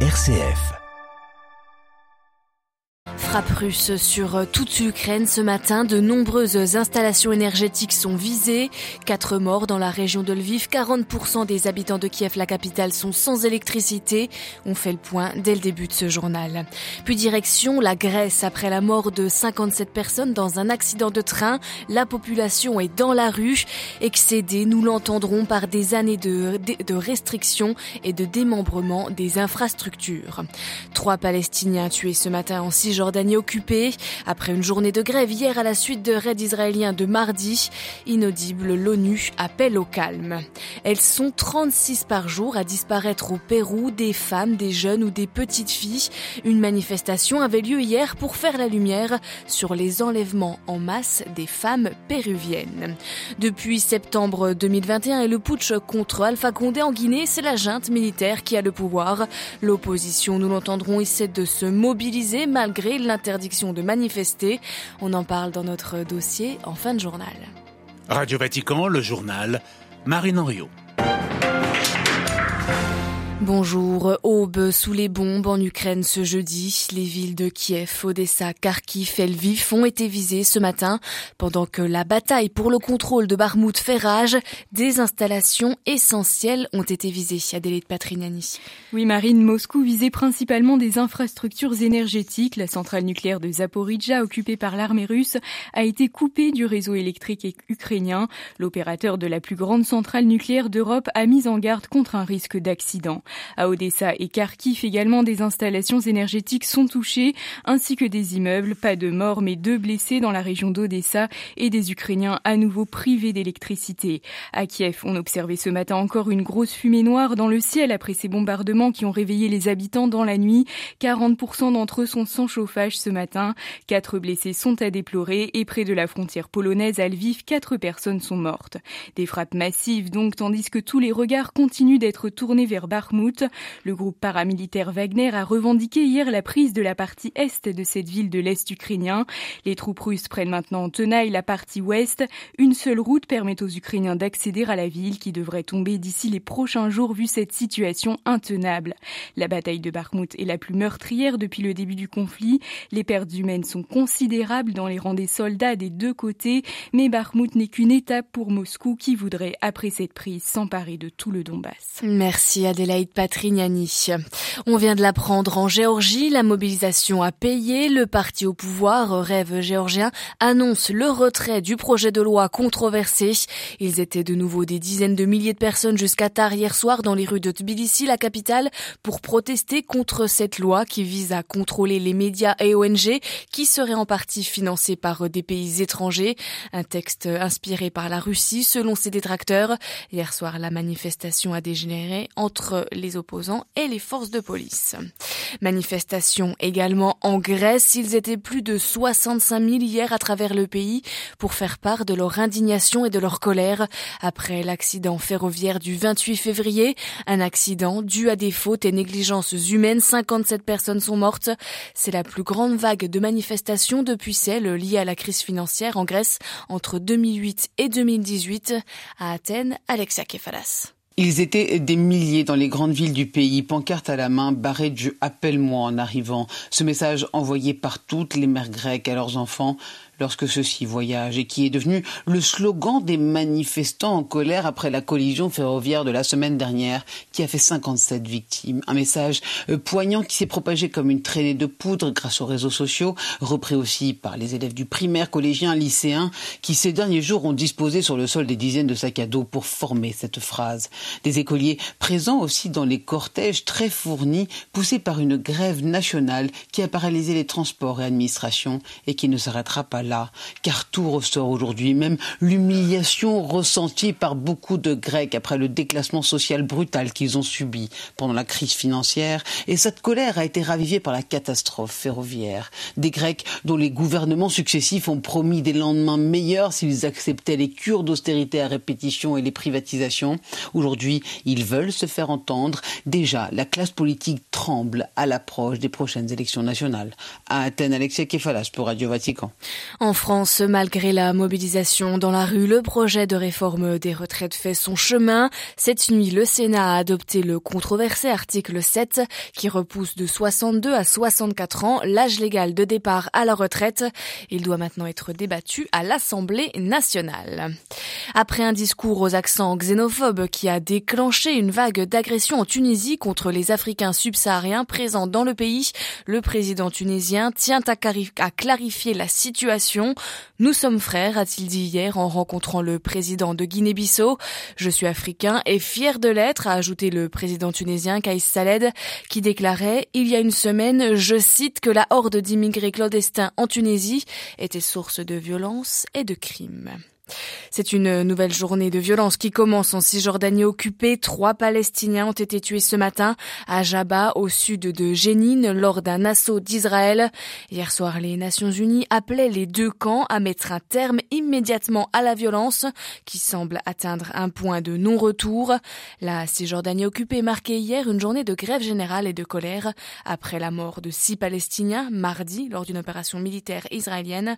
RCF. Frappe russe sur toute l'Ukraine ce matin. De nombreuses installations énergétiques sont visées. Quatre morts dans la région de Lviv. 40% des habitants de Kiev, la capitale, sont sans électricité. On fait le point dès le début de ce journal. Puis direction la Grèce. Après la mort de 57 personnes dans un accident de train, la population est dans la rue. Excédée, nous l'entendrons par des années de, de restrictions et de démembrement des infrastructures. Trois Palestiniens tués ce matin en Cisjordanie Jordanie occupée. Après une journée de grève hier à la suite de raids israéliens de mardi, inaudible, l'ONU appelle au calme. Elles sont 36 par jour à disparaître au Pérou, des femmes, des jeunes ou des petites filles. Une manifestation avait lieu hier pour faire la lumière sur les enlèvements en masse des femmes péruviennes. Depuis septembre 2021 et le putsch contre Alpha Condé en Guinée, c'est la junte militaire qui a le pouvoir. L'opposition, nous l'entendrons, essaie de se mobiliser malgré l'interdiction de manifester. On en parle dans notre dossier en fin de journal. Radio Vatican, le journal, Marine Henriot. Bonjour. Aube sous les bombes en Ukraine ce jeudi. Les villes de Kiev, Odessa, Kharkiv Lviv ont été visées ce matin. Pendant que la bataille pour le contrôle de Barmout fait rage, des installations essentielles ont été visées. Adélie de Patrignani. Oui, Marine, Moscou visait principalement des infrastructures énergétiques. La centrale nucléaire de Zaporizhia, occupée par l'armée russe, a été coupée du réseau électrique ukrainien. L'opérateur de la plus grande centrale nucléaire d'Europe a mis en garde contre un risque d'accident. À Odessa et Kharkiv également, des installations énergétiques sont touchées, ainsi que des immeubles. Pas de morts, mais deux blessés dans la région d'Odessa et des Ukrainiens à nouveau privés d'électricité. À Kiev, on observait ce matin encore une grosse fumée noire dans le ciel après ces bombardements qui ont réveillé les habitants dans la nuit. 40% d'entre eux sont sans chauffage ce matin. Quatre blessés sont à déplorer et près de la frontière polonaise à Lviv, quatre personnes sont mortes. Des frappes massives donc, tandis que tous les regards continuent d'être tournés vers Bakhmut le groupe paramilitaire Wagner a revendiqué hier la prise de la partie est de cette ville de l'Est ukrainien. Les troupes russes prennent maintenant en tenaille la partie ouest. Une seule route permet aux Ukrainiens d'accéder à la ville qui devrait tomber d'ici les prochains jours vu cette situation intenable. La bataille de Bakhmut est la plus meurtrière depuis le début du conflit. Les pertes humaines sont considérables dans les rangs des soldats des deux côtés, mais Bakhmut n'est qu'une étape pour Moscou qui voudrait, après cette prise, s'emparer de tout le Donbass. Merci Adélaïde. On vient de l'apprendre en Géorgie, la mobilisation a payé. Le parti au pouvoir, Rêve géorgien, annonce le retrait du projet de loi controversé. Ils étaient de nouveau des dizaines de milliers de personnes jusqu'à tard hier soir dans les rues de Tbilissi, la capitale, pour protester contre cette loi qui vise à contrôler les médias et ONG qui seraient en partie financés par des pays étrangers. Un texte inspiré par la Russie, selon ses détracteurs. Hier soir, la manifestation a dégénéré entre les opposants et les forces de police. Manifestation également en Grèce. Ils étaient plus de 65 000 hier à travers le pays pour faire part de leur indignation et de leur colère après l'accident ferroviaire du 28 février. Un accident dû à des fautes et négligences humaines. 57 personnes sont mortes. C'est la plus grande vague de manifestations depuis celle liée à la crise financière en Grèce entre 2008 et 2018. À Athènes, Alexia Kefalas. Ils étaient des milliers dans les grandes villes du pays, pancarte à la main, barrés du Appelle-moi en arrivant. Ce message envoyé par toutes les mères grecques à leurs enfants lorsque ceux-ci voyagent et qui est devenu le slogan des manifestants en colère après la collision ferroviaire de la semaine dernière qui a fait 57 victimes. Un message euh, poignant qui s'est propagé comme une traînée de poudre grâce aux réseaux sociaux, repris aussi par les élèves du primaire, collégiens, lycéens qui ces derniers jours ont disposé sur le sol des dizaines de sacs à dos pour former cette phrase. Des écoliers présents aussi dans les cortèges très fournis poussés par une grève nationale qui a paralysé les transports et administrations et qui ne s'arrêtera pas car tout ressort aujourd'hui, même l'humiliation ressentie par beaucoup de Grecs après le déclassement social brutal qu'ils ont subi pendant la crise financière, et cette colère a été ravivée par la catastrophe ferroviaire. Des Grecs dont les gouvernements successifs ont promis des lendemains meilleurs s'ils acceptaient les cures d'austérité à répétition et les privatisations. Aujourd'hui, ils veulent se faire entendre. Déjà, la classe politique tremble à l'approche des prochaines élections nationales. À Athènes, Alexia Kefalas pour Radio Vatican. En France, malgré la mobilisation dans la rue, le projet de réforme des retraites fait son chemin. Cette nuit, le Sénat a adopté le controversé article 7 qui repousse de 62 à 64 ans l'âge légal de départ à la retraite. Il doit maintenant être débattu à l'Assemblée nationale. Après un discours aux accents xénophobes qui a déclenché une vague d'agressions en Tunisie contre les Africains subsahariens dans le pays, le président tunisien tient à clarifier la situation. Nous sommes frères, a-t-il dit hier en rencontrant le président de Guinée-Bissau. Je suis africain et fier de l'être, a ajouté le président tunisien Kaïs Saled, qui déclarait il y a une semaine, je cite, que la horde d'immigrés clandestins en Tunisie était source de violence et de crimes. C'est une nouvelle journée de violence qui commence en Cisjordanie occupée. Trois Palestiniens ont été tués ce matin à Jabba, au sud de Jénine, lors d'un assaut d'Israël. Hier soir, les Nations Unies appelaient les deux camps à mettre un terme immédiatement à la violence qui semble atteindre un point de non-retour. La Cisjordanie occupée marquait hier une journée de grève générale et de colère après la mort de six Palestiniens mardi lors d'une opération militaire israélienne.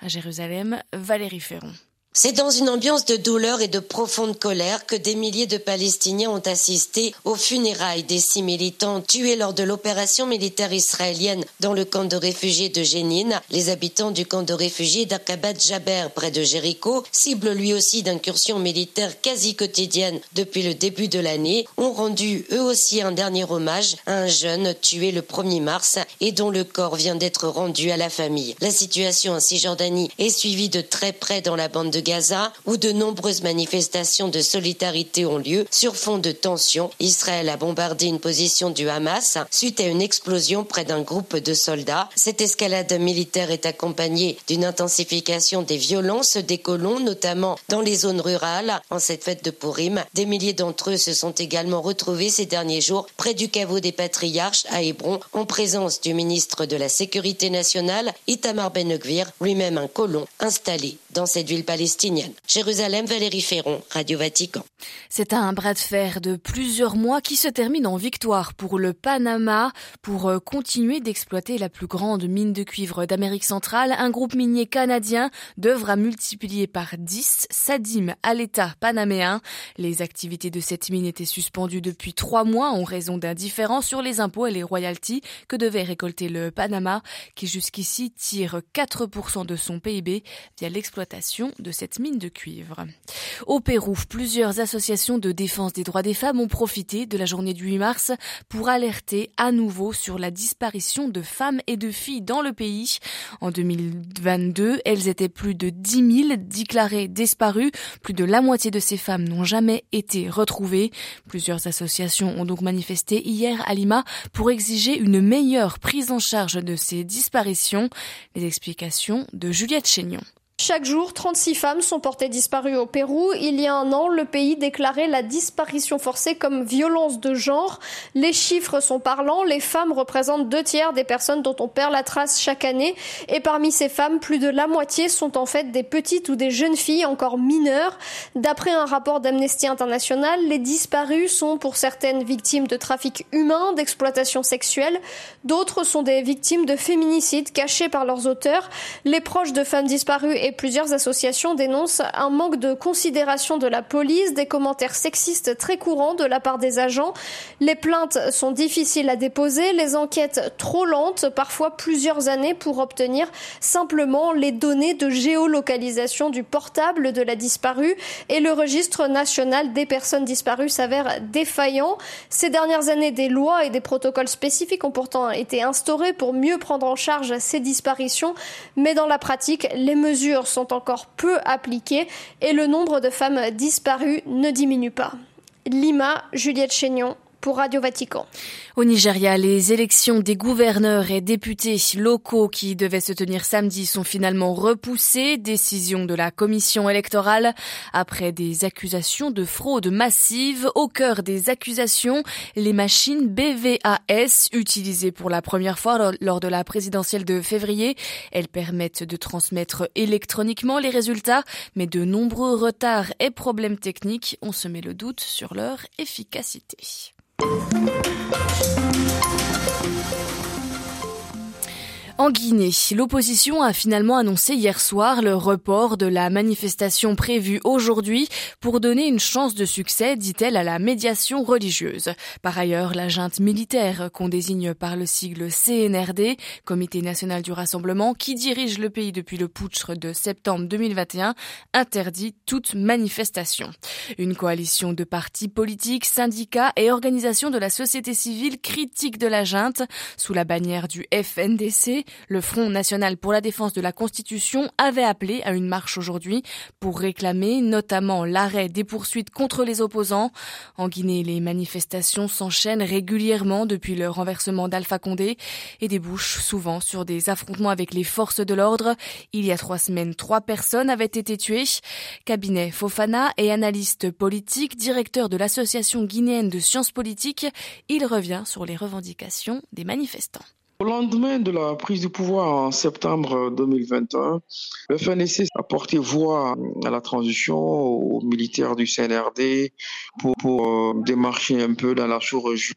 À Jérusalem, Valérie Ferron. C'est dans une ambiance de douleur et de profonde colère que des milliers de Palestiniens ont assisté aux funérailles des six militants tués lors de l'opération militaire israélienne dans le camp de réfugiés de Jénine. Les habitants du camp de réfugiés d'Akabat Jaber près de Jéricho, cible lui aussi d'incursions militaires quasi quotidiennes depuis le début de l'année, ont rendu eux aussi un dernier hommage à un jeune tué le 1er mars et dont le corps vient d'être rendu à la famille. La situation en Cisjordanie est suivie de très près dans la bande de Gaza, où de nombreuses manifestations de solidarité ont lieu sur fond de tensions. Israël a bombardé une position du Hamas suite à une explosion près d'un groupe de soldats. Cette escalade militaire est accompagnée d'une intensification des violences des colons, notamment dans les zones rurales. En cette fête de Purim, des milliers d'entre eux se sont également retrouvés ces derniers jours près du caveau des patriarches à Hébron, en présence du ministre de la Sécurité nationale, Itamar Ben-Gvir, lui-même un colon installé dans cette ville palestinienne Jérusalem, Valérie Ferron, Radio Vatican. C'est un bras de fer de plusieurs mois qui se termine en victoire pour le Panama pour euh, continuer d'exploiter la plus grande mine de cuivre d'Amérique centrale. Un groupe minier canadien devra multiplier par 10 sa dîme à l'État panaméen. Les activités de cette mine étaient suspendues depuis trois mois en raison d'un différend sur les impôts et les royalties que devait récolter le Panama qui jusqu'ici tire 4% de son PIB via l'exploitation de cette mine de cuivre. Au Pérou, plusieurs associations de défense des droits des femmes ont profité de la journée du 8 mars pour alerter à nouveau sur la disparition de femmes et de filles dans le pays. En 2022, elles étaient plus de 10 000 déclarées disparues. Plus de la moitié de ces femmes n'ont jamais été retrouvées. Plusieurs associations ont donc manifesté hier à Lima pour exiger une meilleure prise en charge de ces disparitions. Les explications de Juliette Chénion. Chaque jour, 36 femmes sont portées disparues au Pérou. Il y a un an, le pays déclarait la disparition forcée comme violence de genre. Les chiffres sont parlants. Les femmes représentent deux tiers des personnes dont on perd la trace chaque année. Et parmi ces femmes, plus de la moitié sont en fait des petites ou des jeunes filles encore mineures. D'après un rapport d'Amnesty International, les disparues sont pour certaines victimes de trafic humain, d'exploitation sexuelle. D'autres sont des victimes de féminicides cachés par leurs auteurs. Les proches de femmes disparues plusieurs associations dénoncent un manque de considération de la police, des commentaires sexistes très courants de la part des agents. Les plaintes sont difficiles à déposer, les enquêtes trop lentes, parfois plusieurs années pour obtenir simplement les données de géolocalisation du portable de la disparue et le registre national des personnes disparues s'avère défaillant. Ces dernières années, des lois et des protocoles spécifiques ont pourtant été instaurés pour mieux prendre en charge ces disparitions, mais dans la pratique, les mesures sont encore peu appliquées et le nombre de femmes disparues ne diminue pas. Lima, Juliette Chénion, pour Radio Vatican. Au Nigeria, les élections des gouverneurs et députés locaux qui devaient se tenir samedi sont finalement repoussées. Décision de la commission électorale après des accusations de fraude massive. Au cœur des accusations, les machines BVAS utilisées pour la première fois lors de la présidentielle de février. Elles permettent de transmettre électroniquement les résultats, mais de nombreux retards et problèmes techniques ont semé le doute sur leur efficacité. Thank you. En Guinée, l'opposition a finalement annoncé hier soir le report de la manifestation prévue aujourd'hui pour donner une chance de succès, dit-elle, à la médiation religieuse. Par ailleurs, la junte militaire qu'on désigne par le sigle CNRD, Comité national du rassemblement, qui dirige le pays depuis le putsch de septembre 2021, interdit toute manifestation. Une coalition de partis politiques, syndicats et organisations de la société civile critique de la junte sous la bannière du FNDC le Front national pour la défense de la Constitution avait appelé à une marche aujourd'hui pour réclamer notamment l'arrêt des poursuites contre les opposants. En Guinée, les manifestations s'enchaînent régulièrement depuis le renversement d'Alpha Condé et débouchent souvent sur des affrontements avec les forces de l'ordre. Il y a trois semaines, trois personnes avaient été tuées. Cabinet Fofana et analyste politique, directeur de l'Association guinéenne de sciences politiques, il revient sur les revendications des manifestants. Au lendemain de la prise du pouvoir en septembre 2021, le FNC a porté voix à la transition aux militaires du CNRD pour, euh, démarcher un peu dans la sous-région,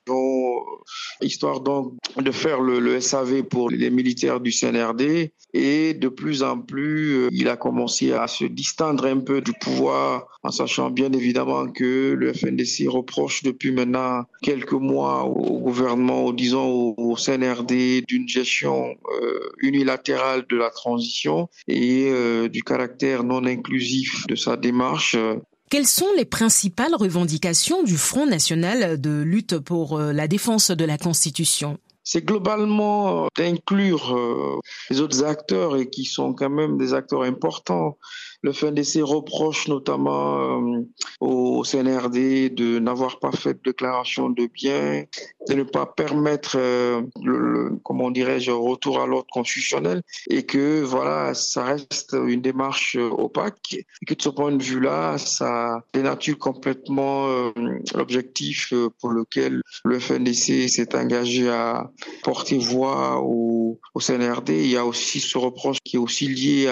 histoire donc de faire le, SAV pour les militaires du CNRD. Et de plus en plus, euh, il a commencé à se distendre un peu du pouvoir, en sachant bien évidemment que le FNDC reproche depuis maintenant quelques mois au gouvernement, disons au CNRD, d'une gestion euh, unilatérale de la transition et euh, du caractère non inclusif de sa démarche. Quelles sont les principales revendications du Front national de lutte pour euh, la défense de la Constitution? C'est globalement d'inclure les autres acteurs et qui sont quand même des acteurs importants le FNDC reproche notamment euh, au CNRD de n'avoir pas fait de déclaration de biens, de ne pas permettre euh, le, comment dirais-je, retour à l'ordre constitutionnel et que voilà, ça reste une démarche euh, opaque et que de ce point de vue-là, ça dénature complètement l'objectif pour lequel le FNDC s'est engagé à porter voix au, CNRD. Il y a aussi ce reproche qui est aussi lié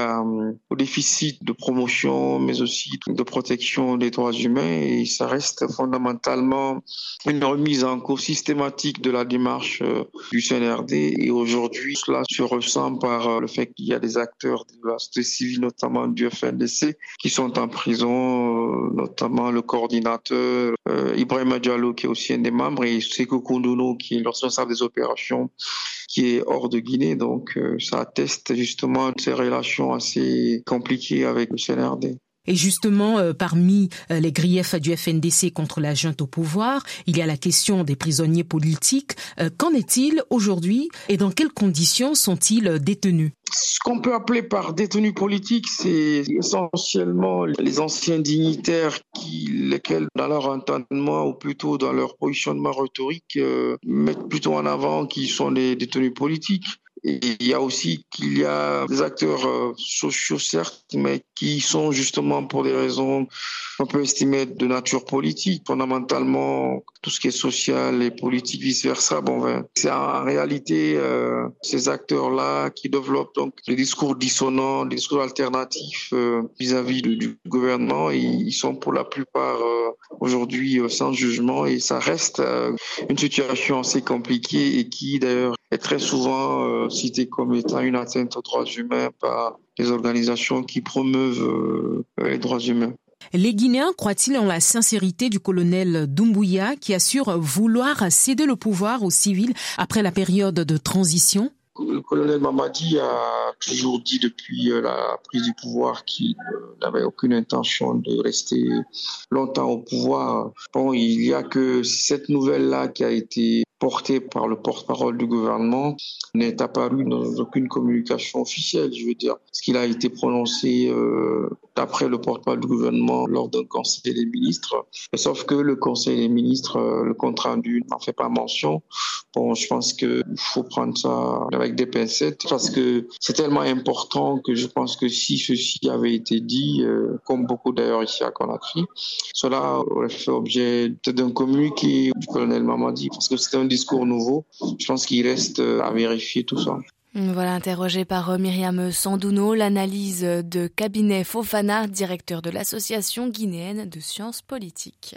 au déficit de promotion, mais aussi de protection des droits humains. Et ça reste fondamentalement une remise en cause systématique de la démarche euh, du CNRD. Et aujourd'hui, cela se ressent par euh, le fait qu'il y a des acteurs de la société civile, notamment du FNDC, qui sont en prison, euh, notamment le coordinateur Ibrahim Diallo, qui est aussi un des membres, et Seko Kondouno, qui est le responsable des opérations qui est hors de Guinée. Donc, ça atteste justement de ces relations assez compliquées avec Et justement, euh, parmi euh, les griefs du FNDC contre la junte au pouvoir, il y a la question des prisonniers politiques. Euh, qu'en est-il aujourd'hui et dans quelles conditions sont-ils détenus? Ce qu'on peut appeler par détenus politiques, c'est essentiellement les anciens dignitaires qui, lesquels, dans leur entendement ou plutôt dans leur positionnement rhétorique, mettent plutôt en avant qu'ils sont des détenus politiques. Il y a aussi qu'il y a des acteurs euh, sociaux, certes, mais qui sont justement pour des raisons qu'on peut estimer de nature politique, fondamentalement tout ce qui est social et politique, vice-versa. Bon, ben, c'est en réalité euh, ces acteurs-là qui développent donc des discours dissonants, des discours alternatifs euh, vis-à-vis -vis du, gouvernement. Ils sont pour la plupart aujourd'hui sans jugement et ça reste une situation assez compliquée et qui d'ailleurs est très souvent euh, cité comme étant une atteinte aux droits humains par les organisations qui promeuvent euh, les droits humains. Les Guinéens croient-ils en la sincérité du colonel Doumbouya qui assure vouloir céder le pouvoir aux civils après la période de transition? Le colonel Mamadi a toujours dit depuis euh, la prise du pouvoir qu'il n'avait aucune intention de rester longtemps au pouvoir. Bon, il y a que cette nouvelle-là qui a été porté par le porte-parole du gouvernement n'est apparu dans aucune communication officielle. Je veux dire, ce qu'il a été prononcé euh, d'après le porte-parole du gouvernement lors d'un conseil des ministres. Sauf que le conseil des ministres, euh, le compte rendu n'en fait pas mention. Bon, je pense qu'il faut prendre ça avec des pincettes parce que c'est tellement important que je pense que si ceci avait été dit, euh, comme beaucoup d'ailleurs ici à Conakry, cela aurait fait objet d'un communiqué du colonel Mamadi parce que c'est un discours nouveau. Je pense qu'il reste euh, à vérifier tout ça. Voilà, interrogé par euh, Myriam Sandouno, l'analyse de cabinet Fofana, directeur de l'Association guinéenne de sciences politiques.